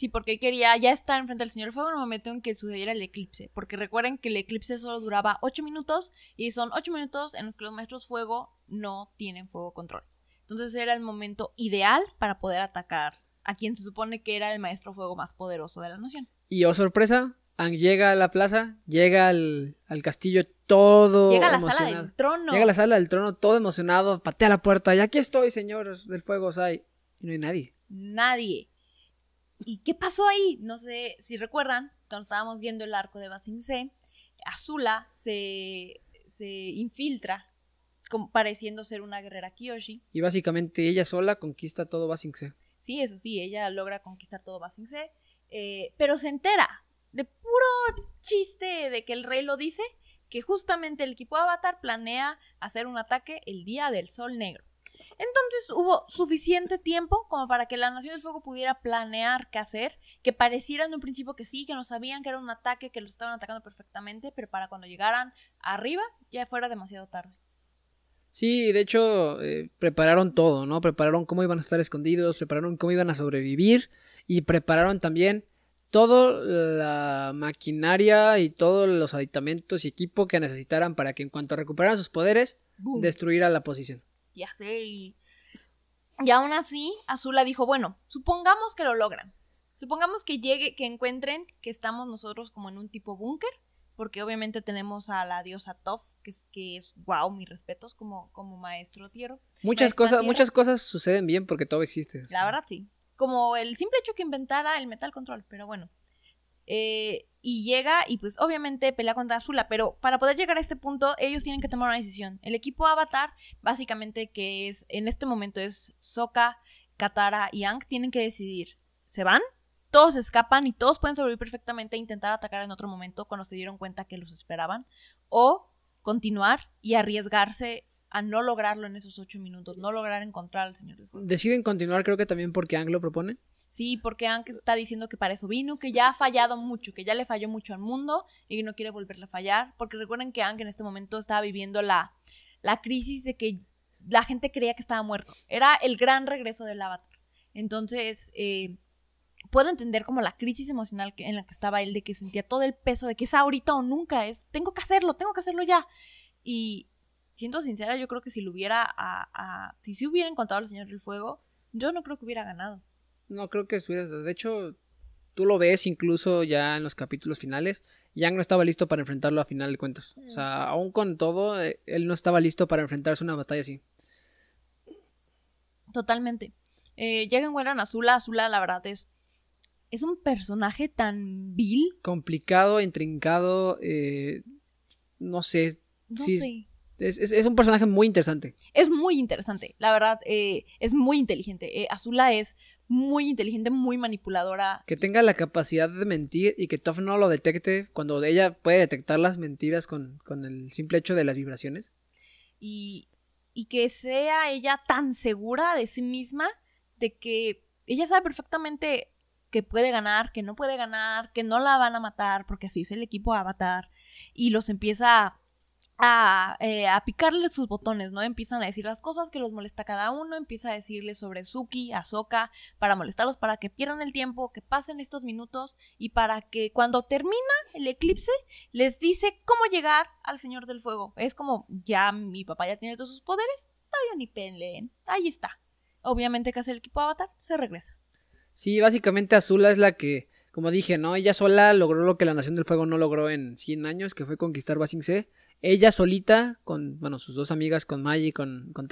Sí, porque quería ya estar enfrente del Señor del Fuego en el momento en que sucediera el eclipse. Porque recuerden que el eclipse solo duraba 8 minutos y son 8 minutos en los que los maestros fuego no tienen fuego control. Entonces era el momento ideal para poder atacar a quien se supone que era el maestro fuego más poderoso de la nación. Y oh sorpresa, Aang llega a la plaza, llega al, al castillo todo Llega a la sala del trono. Llega a la sala del trono todo emocionado, patea la puerta y aquí estoy, Señor del Fuego, Sai. Y no hay nadie. Nadie. ¿Y qué pasó ahí? No sé si recuerdan, cuando estábamos viendo el arco de Basing C, Azula se, se infiltra, como pareciendo ser una guerrera Kyoshi. Y básicamente ella sola conquista todo Basingse. Sí, eso sí, ella logra conquistar todo Basing C, eh, pero se entera de puro chiste de que el rey lo dice, que justamente el equipo Avatar planea hacer un ataque el día del sol negro. Entonces hubo suficiente tiempo como para que la Nación del Fuego pudiera planear qué hacer, que pareciera en un principio que sí, que no sabían que era un ataque, que los estaban atacando perfectamente, pero para cuando llegaran arriba ya fuera demasiado tarde. Sí, de hecho, eh, prepararon todo, ¿no? Prepararon cómo iban a estar escondidos, prepararon cómo iban a sobrevivir y prepararon también toda la maquinaria y todos los aditamentos y equipo que necesitaran para que en cuanto recuperaran sus poderes, ¡Bum! destruir a la posición. Ya sé. Y, y aún así, Azula dijo, bueno, supongamos que lo logran. Supongamos que llegue, que encuentren que estamos nosotros como en un tipo búnker, porque obviamente tenemos a la diosa Toph, que es, que es wow, mis respetos como, como maestro tierra. Muchas Maestra cosas, Tierra. muchas cosas suceden bien porque todo existe. La verdad sí. Como el simple hecho que inventara el metal control, pero bueno. Eh, y llega y pues obviamente pelea contra Azula, pero para poder llegar a este punto ellos tienen que tomar una decisión. El equipo Avatar, básicamente que es en este momento es Sokka, Katara y Aang, tienen que decidir. ¿Se van? Todos escapan y todos pueden sobrevivir perfectamente e intentar atacar en otro momento cuando se dieron cuenta que los esperaban. O continuar y arriesgarse a no lograrlo en esos ocho minutos, no lograr encontrar al Señor del Fuego. Deciden continuar, creo que también porque Ang lo propone. Sí, porque Aang está diciendo que para eso vino, que ya ha fallado mucho, que ya le falló mucho al mundo y que no quiere volverle a fallar. Porque recuerden que Aang en este momento estaba viviendo la, la crisis de que la gente creía que estaba muerto. Era el gran regreso del avatar. Entonces, eh, puedo entender como la crisis emocional en la que estaba él, de que sentía todo el peso de que es ahorita o nunca, es, tengo que hacerlo, tengo que hacerlo ya. Y siendo sincera, yo creo que si lo hubiera, a, si se hubiera encontrado al Señor del Fuego, yo no creo que hubiera ganado. No creo que estuviera, de hecho, tú lo ves incluso ya en los capítulos finales, Yang no estaba listo para enfrentarlo a final de cuentas. O sea, aún con todo, eh, él no estaba listo para enfrentarse a una batalla así. Totalmente. Eh, que encuentran a Azula, Azula la verdad es es un personaje tan vil. Complicado, intrincado, eh, no sé. No sé. Es, un personaje muy interesante. Es muy interesante, la verdad, eh, es muy inteligente. Eh, Azula es muy inteligente, muy manipuladora. Que tenga la capacidad de mentir y que Toph no lo detecte cuando ella puede detectar las mentiras con, con el simple hecho de las vibraciones. Y, y que sea ella tan segura de sí misma de que ella sabe perfectamente que puede ganar, que no puede ganar, que no la van a matar, porque así es el equipo Avatar, y los empieza a, eh, a picarle sus botones, ¿no? Empiezan a decir las cosas que los molesta cada uno, empieza a decirle sobre Suki, Ahsoka, para molestarlos, para que pierdan el tiempo, que pasen estos minutos, y para que cuando termina el eclipse, les dice cómo llegar al Señor del Fuego. Es como, ya mi papá ya tiene todos sus poderes, vayan y peleen, ahí está. Obviamente que hace el equipo Avatar, se regresa. Sí, básicamente Azula es la que, como dije, ¿no? Ella sola logró lo que la Nación del Fuego no logró en 100 años, que fue conquistar Basing C. Ella solita, con, bueno, sus dos amigas, con Mai y con, con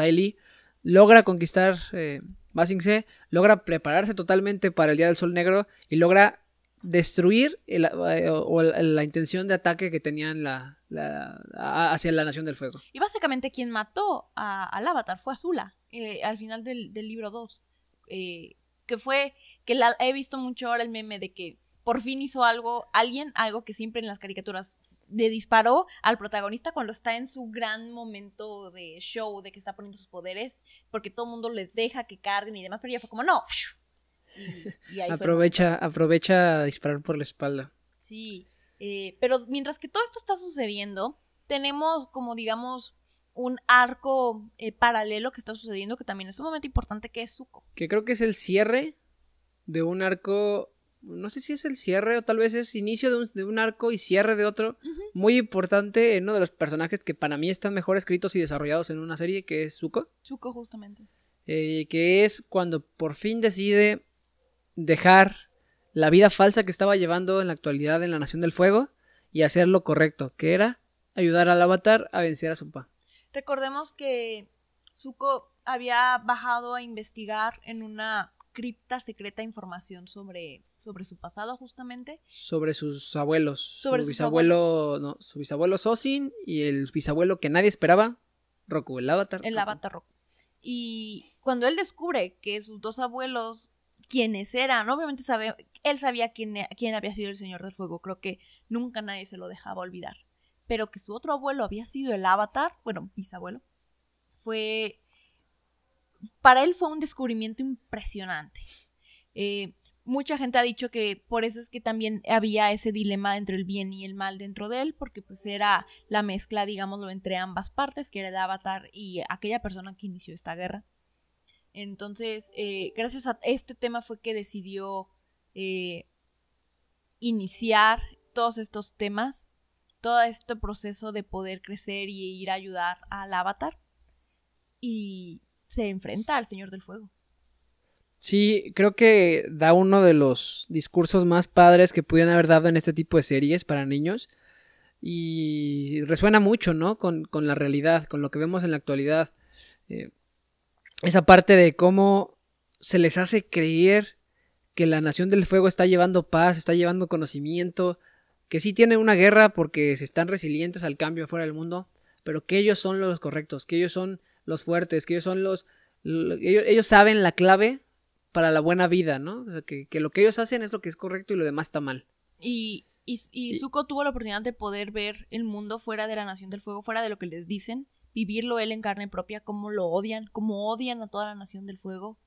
logra conquistar eh, Basing C, logra prepararse totalmente para el Día del Sol Negro y logra destruir eh, la intención de ataque que tenían la, hacia la Nación del Fuego. Y básicamente quien mató al Avatar fue Azula, eh, al final del, del libro 2. Eh, que fue, que la, he visto mucho ahora el meme de que por fin hizo algo, alguien, algo que siempre en las caricaturas le disparó al protagonista cuando está en su gran momento de show, de que está poniendo sus poderes, porque todo el mundo les deja que carguen y demás, pero ella fue como, no. aprovecha, aprovecha a disparar por la espalda. Sí, eh, pero mientras que todo esto está sucediendo, tenemos como digamos un arco eh, paralelo que está sucediendo que también es sumamente importante que es Zuko. Que creo que es el cierre de un arco, no sé si es el cierre o tal vez es inicio de un, arco y cierre de otro, muy importante en uno de los personajes que para mí están mejor escritos y desarrollados en una serie que es Zuko. Zuko justamente. Eh, que es cuando por fin decide dejar la vida falsa que estaba llevando en la actualidad en la Nación del Fuego y hacer lo correcto, que era ayudar al avatar a vencer a su pa. Recordemos que Zuko había bajado a investigar en una cripta secreta información sobre, sobre su pasado justamente. Sobre sus abuelos. Sobre su bisabuelo, no, su bisabuelo Sosin y el bisabuelo que nadie esperaba, Roku, el avatar. El avatar Roku. Y cuando él descubre que sus dos abuelos, quienes eran, obviamente sabe, él sabía quién, quién había sido el Señor del Fuego, creo que nunca nadie se lo dejaba olvidar pero que su otro abuelo había sido el avatar, bueno, bisabuelo, fue... Para él fue un descubrimiento impresionante. Eh, mucha gente ha dicho que por eso es que también había ese dilema entre el bien y el mal dentro de él, porque pues era la mezcla, digámoslo, entre ambas partes, que era el avatar y aquella persona que inició esta guerra. Entonces, eh, gracias a este tema fue que decidió eh, iniciar todos estos temas todo este proceso de poder crecer y ir a ayudar al avatar. Y se enfrenta al Señor del Fuego. Sí, creo que da uno de los discursos más padres que pudieran haber dado en este tipo de series para niños. Y resuena mucho, ¿no? Con, la realidad, con lo que vemos en la actualidad. Eh, esa parte de cómo se les hace creer que la Nación del Fuego está llevando paz, está llevando conocimiento, que sí tienen una guerra porque se están resilientes al cambio fuera del mundo, pero que ellos son los correctos, que ellos son los fuertes, que ellos son los... ellos, saben la clave para la buena vida, ¿no? O sea, que, lo que ellos hacen es lo que es correcto y lo demás está mal. Y, y, y Zuko tuvo la oportunidad de poder ver el mundo fuera de la Nación del Fuego, fuera de lo que les dicen, vivirlo él en carne propia, cómo lo odian, cómo odian a toda la Nación del Fuego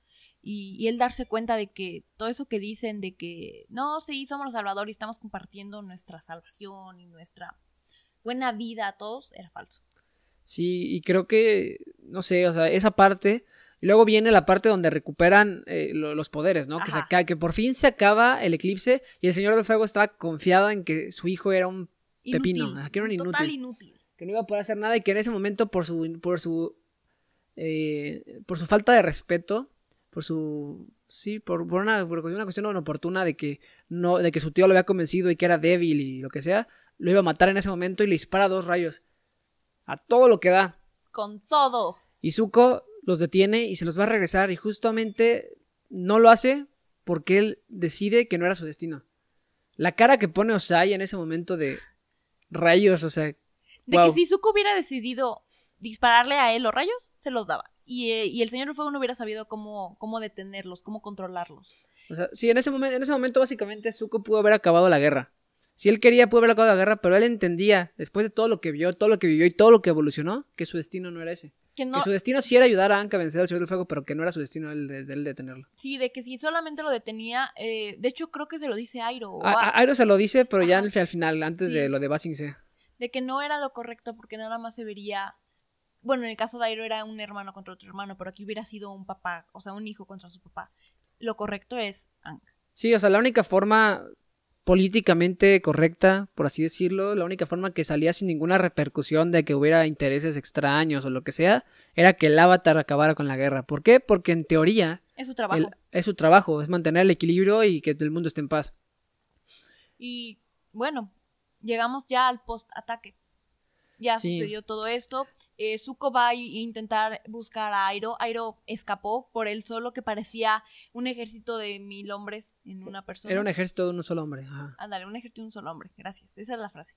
y, y, él darse cuenta de que todo eso que dicen de que no, sí, somos los salvadores y estamos compartiendo nuestra salvación y nuestra buena vida a todos era falso. Sí, y creo que, no sé, o sea, esa parte. Y luego viene la parte donde recuperan eh, lo- los poderes, ¿no? Que, se acaba- que por fin se acaba el eclipse y el Señor del Fuego estaba confiado en que su hijo era un Pepino, Inútil, que era un Total inútil. inútil. que no iba a poder hacer nada y que en ese momento por su por su eh, por su falta de respeto por su sí por, por una, por una cuestión inoportuna de que no de que su tío lo había convencido y que era débil y lo que sea lo iba a matar en ese momento y le dispara dos rayos a todo lo que da Con todo. y Zuko los detiene y se los va a regresar y justamente no lo hace porque él decide que no era su destino la cara que pone Osai en ese momento de rayos o sea De Wow. que si Zuko hubiera decidido dispararle a él los rayos, se los daba. Y, eh, y el Señor Fuego no hubiera sabido cómo, cómo detenerlos, cómo controlarlos. O sea, sí, en ese momento, en ese momento básicamente Zuko pudo haber acabado la guerra. Si él quería, pudo haber acabado la guerra, pero él entendía, después de todo lo que vio, todo lo que vivió y todo lo que evolucionó, que su destino no era ese. Que no, Que su destino sí era ayudar a Anka a vencer al Señor del Fuego, pero que no era su destino el de, él detenerlo. sí, de que si solamente lo detenía, eh, de hecho creo que se lo dice Airo, o A- Airo se lo dice, pero ya al, al final, antes Sí. de lo de Basing de que no era lo correcto porque nada más se vería, bueno, en el caso de Airo era un hermano contra otro hermano, pero aquí hubiera sido un papá, o sea, un hijo contra su papá. Lo correcto es Aang. Sí, o sea, la única forma políticamente correcta, por así decirlo, la única forma que salía sin ninguna repercusión de que hubiera intereses extraños o lo que sea, era que el avatar acabara con la guerra. ¿Por qué? Porque en teoría Es su trabajo. el- es su trabajo, es mantener el equilibrio y que el mundo esté en paz. Y bueno, llegamos ya al post-ataque. Ya Sí. sucedió todo esto. Eh, Zuko va a intentar buscar a Airo. Airo escapó por él solo, que parecía un ejército de mil hombres en una persona. Era un ejército de un solo hombre. ajá. Ándale, un ejército de un solo hombre. Gracias. Esa es la frase.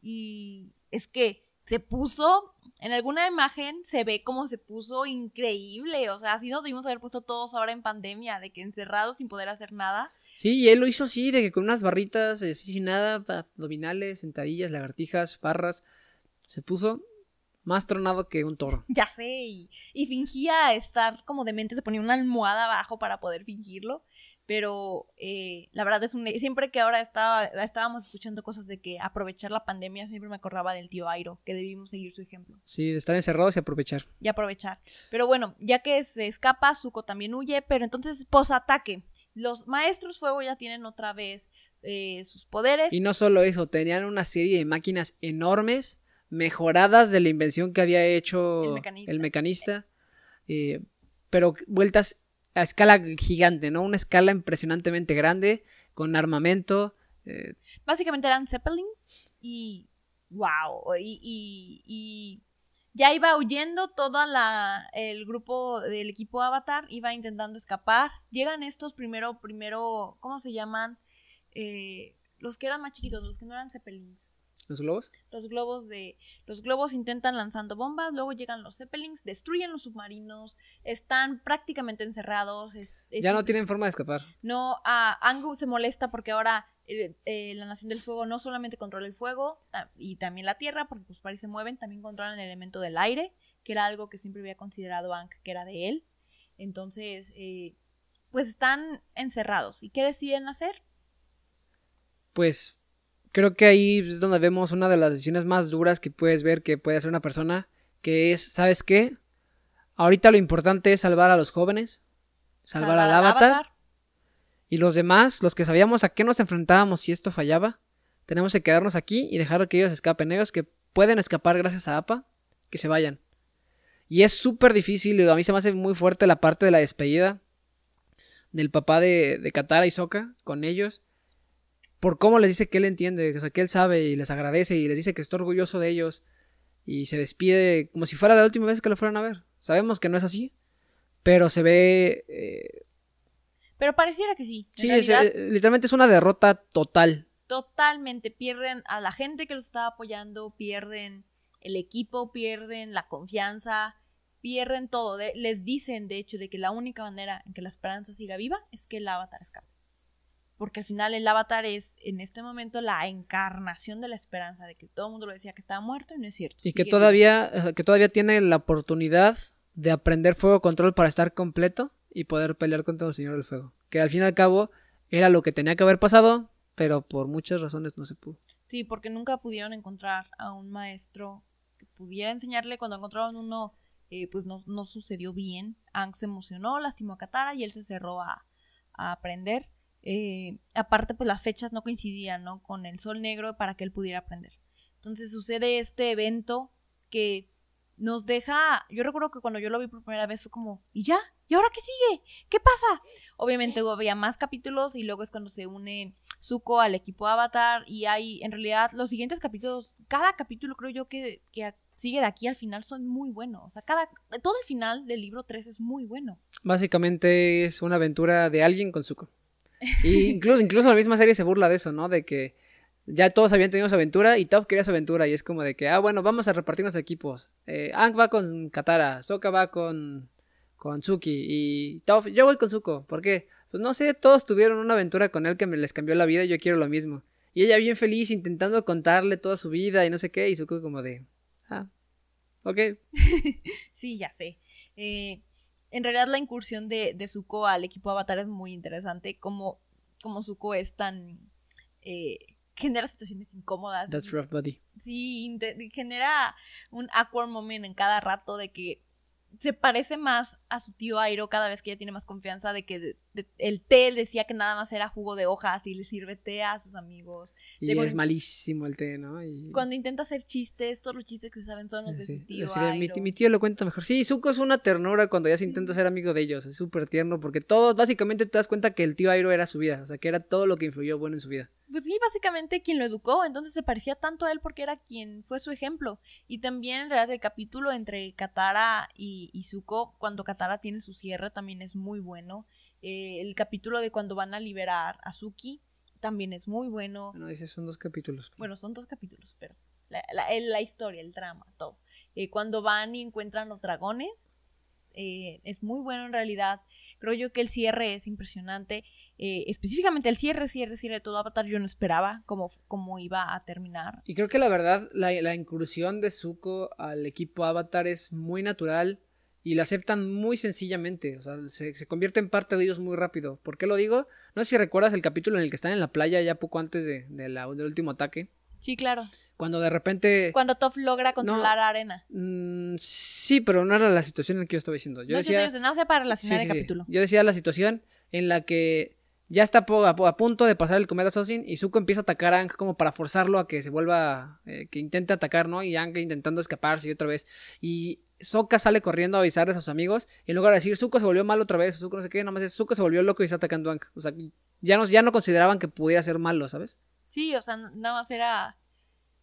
Y es que se puso, en alguna imagen se ve como se puso increíble. O sea, así nos debimos haber puesto todos ahora en pandemia, de que encerrados sin poder hacer nada. Sí, y él lo hizo así, de que con unas barritas, eh, así sin nada, abdominales, sentadillas, lagartijas, barras, se puso más tronado que un toro. Ya sé, y, y fingía estar como demente, se ponía una almohada abajo para poder fingirlo, pero eh, la verdad es un... Siempre que ahora estaba, estábamos escuchando cosas de que aprovechar la pandemia, siempre me acordaba del tío Airo, que debimos seguir su ejemplo Sí, de estar encerrados y aprovechar. y aprovechar. Pero bueno, ya que se escapa, Zuko también huye, pero entonces posataque. Los maestros fuego ya tienen otra vez eh, sus poderes. Y no solo eso, tenían una serie de máquinas enormes, mejoradas de la invención que había hecho El mecanista. el mecanista, eh, pero vueltas a escala gigante, ¿no? Una escala impresionantemente grande, con armamento. eh, Básicamente eran Zeppelins y wow, y, y- y ya iba huyendo todo el grupo del equipo Avatar, iba intentando escapar. Llegan estos primero, primero, ¿cómo se llaman? Eh, los que eran más chiquitos, los que no eran Zeppelins. ¿Los globos? Los globos de. Los globos intentan lanzando bombas, luego llegan los Zeppelins, destruyen los submarinos, están prácticamente encerrados. es- es Ya no tienen forma de escapar. No, a Angu se molesta porque ahora eh, eh, la Nación del Fuego no solamente controla el fuego y también la tierra, porque sus pares se mueven, también controlan el elemento del aire, que era algo que siempre había considerado Ang que era de él. Entonces, eh, pues están encerrados. ¿Y qué deciden hacer? Pues creo que ahí es donde vemos una de las decisiones más duras que puedes ver que puede hacer una persona, que es, ¿sabes qué? Ahorita lo importante es salvar a los jóvenes, salvar, al avatar, y los demás, los que sabíamos a qué nos enfrentábamos si esto fallaba, tenemos que quedarnos aquí y dejar que ellos escapen, ellos que pueden escapar gracias a APA, que se vayan. Y es súper difícil, y a mí se me hace muy fuerte la parte de la despedida del papá de, de Katara y Sokka con ellos, por cómo les dice que él entiende, o sea, que él sabe y les agradece y les dice que está orgulloso de ellos y se despide como si fuera la última vez que lo fueran a ver. Sabemos que no es así, pero se ve... eh, Pero pareciera que sí. Sí, es, eh, literalmente es una derrota total. totalmente pierden a la gente que los estaba apoyando, pierden el equipo, pierden la confianza, pierden todo. De- les dicen, de hecho, de que la única manera en que la esperanza siga viva es que el avatar escape. Porque al final el avatar es, en este momento, la encarnación de la esperanza, de que todo el mundo lo decía que estaba muerto y no es cierto. Y que todavía, que todavía tiene la oportunidad de aprender fuego control para estar completo y poder pelear contra el Señor del Fuego. Que al fin y al cabo era lo que tenía que haber pasado, pero por muchas razones no se pudo. Sí, porque nunca pudieron encontrar a un maestro que pudiera enseñarle. Cuando encontraron uno, eh, pues no, no, sucedió bien. Ang se emocionó, lastimó a Katara y él se cerró a, a aprender. Eh, aparte, pues las fechas no coincidían, ¿no? Con el sol negro para que él pudiera aprender. Entonces sucede este evento que nos deja, yo recuerdo que cuando yo lo vi por primera vez fue como, ¿y ya? ¿Y ahora qué sigue? ¿Qué pasa? Obviamente había más capítulos y luego es cuando se une Zuko al equipo Avatar y hay, en realidad, los siguientes capítulos, cada capítulo creo yo que, que sigue de aquí al final son muy buenos. O sea, cada, todo el final del libro 3 es muy bueno. Básicamente es una aventura de alguien con Zuko. Y incluso, incluso la misma serie se burla de eso, ¿no? De que ya todos habían tenido su aventura y Toph quería su aventura y es como de que, ah, bueno, vamos a repartirnos equipos. Eh, va con Katara, Sokka va con, con Suki y Toph, yo voy con Zuko. ¿Por qué? Pues no sé, todos tuvieron una aventura con él que me les cambió la vida y yo quiero lo mismo. Y ella bien feliz intentando contarle toda su vida y no sé qué y Zuko como de, ah, ok. sí, ya sé. Eh, en realidad la incursión de, de Zuko al equipo Avatar es muy interesante, como, como Zuko es tan... Eh, genera situaciones incómodas. That's rough, buddy. Sí, genera un awkward moment en cada rato de que se parece más a su tío Airo cada vez que ella tiene más confianza de que el té decía que nada más era jugo de hojas y le sirve té a sus amigos. Y es malísimo el té, ¿no? Cuando intenta hacer chistes, todos los chistes que se saben son los de su tío Mi, tío lo cuenta mejor. Sí, Zuko es una ternura cuando ya se intenta ser amigo de ellos. Es súper tierno porque todo, básicamente te das cuenta que el tío Airo era su vida. O sea, que era todo lo que influyó bueno en su vida pues sí, básicamente quien lo educó, entonces se parecía tanto a él porque era quien fue su ejemplo. Y también en realidad el capítulo entre Katara y, y Zuko, cuando Katara tiene su cierre, también es muy bueno. Eh, el capítulo de cuando van a liberar a Suki también es muy bueno. Bueno, esos son dos capítulos. Bueno, son dos capítulos, pero la, la, historia, el drama, todo. Eh, cuando van y encuentran los dragones, eh, es muy bueno en realidad. Creo yo que el cierre es impresionante. Eh, específicamente el cierre, cierre, cierre de todo Avatar, yo no esperaba cómo, cómo iba a terminar. Y creo que la verdad, la, incursión de Zuko al equipo Avatar es muy natural y la aceptan muy sencillamente. O sea, se, convierte en parte de ellos muy rápido. ¿Por qué lo digo? No sé si recuerdas el capítulo en el que están en la playa ya poco antes de, del último ataque. Sí, claro. Cuando de repente. Cuando Toph logra controlar la arena. Mm, sí, pero no era la situación en la que yo estaba diciendo. Yo decía. Yo sé, no sé para relacionar el capítulo. Yo decía la situación en la que ya está a, punto de pasar el cometa Sosin y Zuko empieza a atacar a Ang como para forzarlo a que se vuelva. Eh, que intente atacar, ¿no? Y Ang intentando escaparse y otra vez. Y Sokka sale corriendo a avisar a sus amigos. Y en lugar de decir Zuko se volvió mal otra vez, Zuko no sé qué, nada más es Zuko se volvió loco y está atacando a Ang. O sea, ya no, ya no consideraban que pudiera ser malo, ¿sabes? Sí, o sea, nada más era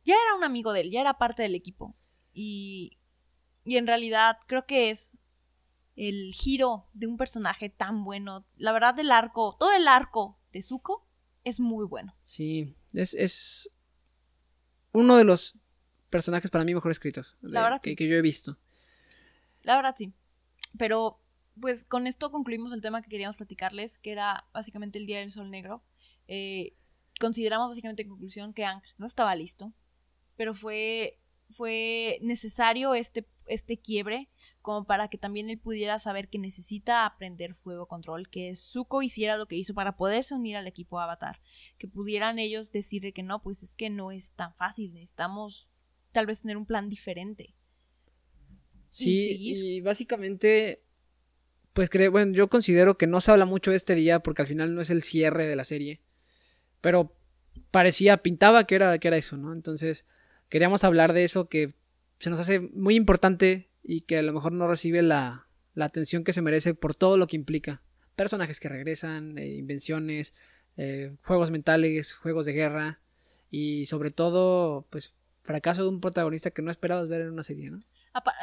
ya era un amigo de él, ya era parte del equipo. Y, y en realidad creo que es el giro de un personaje tan bueno. La verdad, el arco, todo el arco de Zuko es muy bueno. Sí, es, es uno de los personajes para mí mejor escritos la verdad, que, que yo he visto. La verdad, sí. Pero, pues con esto concluimos el tema que queríamos platicarles, que era básicamente el Día del Sol Negro. Eh, consideramos básicamente en conclusión que Ang no estaba listo pero fue, fue necesario este, este quiebre como para que también él pudiera saber que necesita aprender fuego control, que Zuko hiciera lo que hizo para poderse unir al equipo Avatar, que pudieran ellos decirle que no, pues es que no es tan fácil, necesitamos tal vez tener un plan diferente. Sí, y, básicamente, pues creo, bueno, yo considero que no se habla mucho de este día porque al final no es el cierre de la serie, pero parecía, pintaba que era, que era eso, ¿no? Entonces, queríamos hablar de eso que se nos hace muy importante y que a lo mejor no recibe la, atención que se merece por todo lo que implica. Personajes que regresan, eh, invenciones, eh, juegos mentales, juegos de guerra y sobre todo, pues, fracaso de un protagonista que no esperabas ver en una serie, ¿no?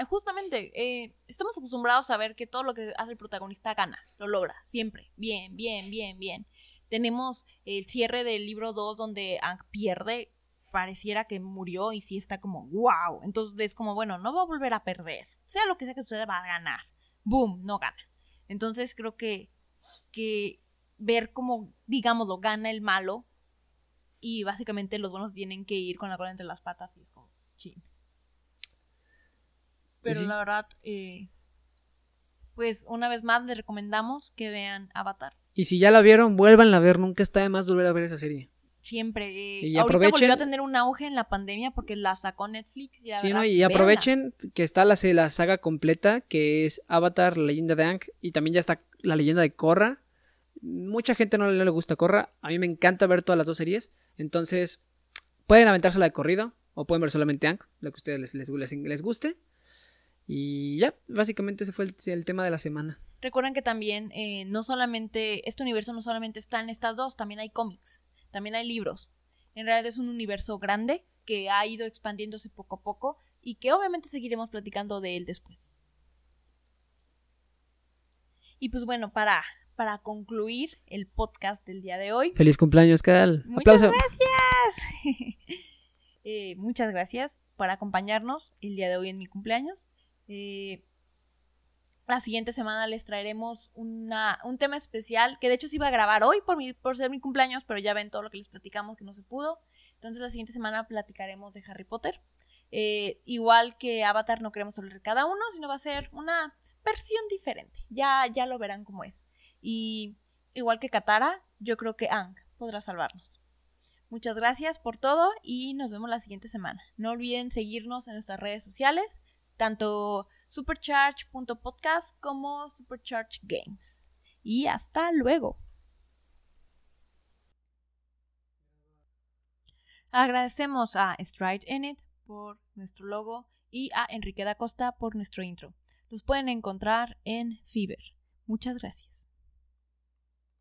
Justamente, eh, estamos acostumbrados a ver que todo lo que hace el protagonista gana, lo logra, siempre, bien, bien, bien, bien. Tenemos el cierre del libro 2 donde Ang pierde pareciera que murió y sí está como, wow. Entonces es como, bueno, no va a volver a perder. Sea lo que sea que suceda, va a ganar. Boom, no gana. Entonces creo que, que ver cómo, digámoslo, gana el malo y básicamente los buenos tienen que ir con la cola entre las patas y es como, chin. Pero la verdad, eh, pues una vez más les recomendamos que vean Avatar. Y si ya la vieron, vuelvan a ver. Nunca está de más volver a ver esa serie. Siempre. eh, Y ahorita aprovechen- volvió a tener un auge en la pandemia porque la sacó Netflix. Y, la Sí, verdad, ¿no? Y véanla. aprovechen que está la, la saga completa, que es Avatar, la leyenda de Aang, y también ya está la leyenda de Korra. Mucha gente no, le- le gusta Korra. A mí me encanta ver todas las dos series. Entonces, pueden aventársela de corrido, o pueden ver solamente Aang, lo que a ustedes les, les, les- les guste. Y ya, básicamente ese fue el, el tema de la semana. Recuerden que también eh, no solamente, este universo no solamente está en estas dos, también hay cómics, también hay libros. En realidad es un universo grande que ha ido expandiéndose poco a poco y que obviamente seguiremos platicando de él después. Y pues bueno, para, para concluir el podcast del día de hoy, Feliz cumpleaños, Cal. Muchas Aplauso. gracias. Eh, muchas gracias por acompañarnos el día de hoy en mi cumpleaños. Eh, la siguiente semana les traeremos una, un tema especial que de hecho se iba a grabar hoy por, mi, por ser mi cumpleaños, pero ya ven todo lo que les platicamos que no se pudo. Entonces la siguiente semana platicaremos de Harry Potter. Eh, igual que Avatar no queremos hablar cada uno, sino va a ser una versión diferente. Ya, ya lo verán cómo es. Y igual que Katara, yo creo que Ang podrá salvarnos. Muchas gracias por todo y nos vemos la siguiente semana. No olviden seguirnos en nuestras redes sociales, tanto supercharge.podcast como supercharge games. Y hasta luego. Agradecemos a Stride Enid por nuestro logo y a Enrique da Costa por nuestro intro. Los pueden encontrar en Fiverr. Muchas gracias.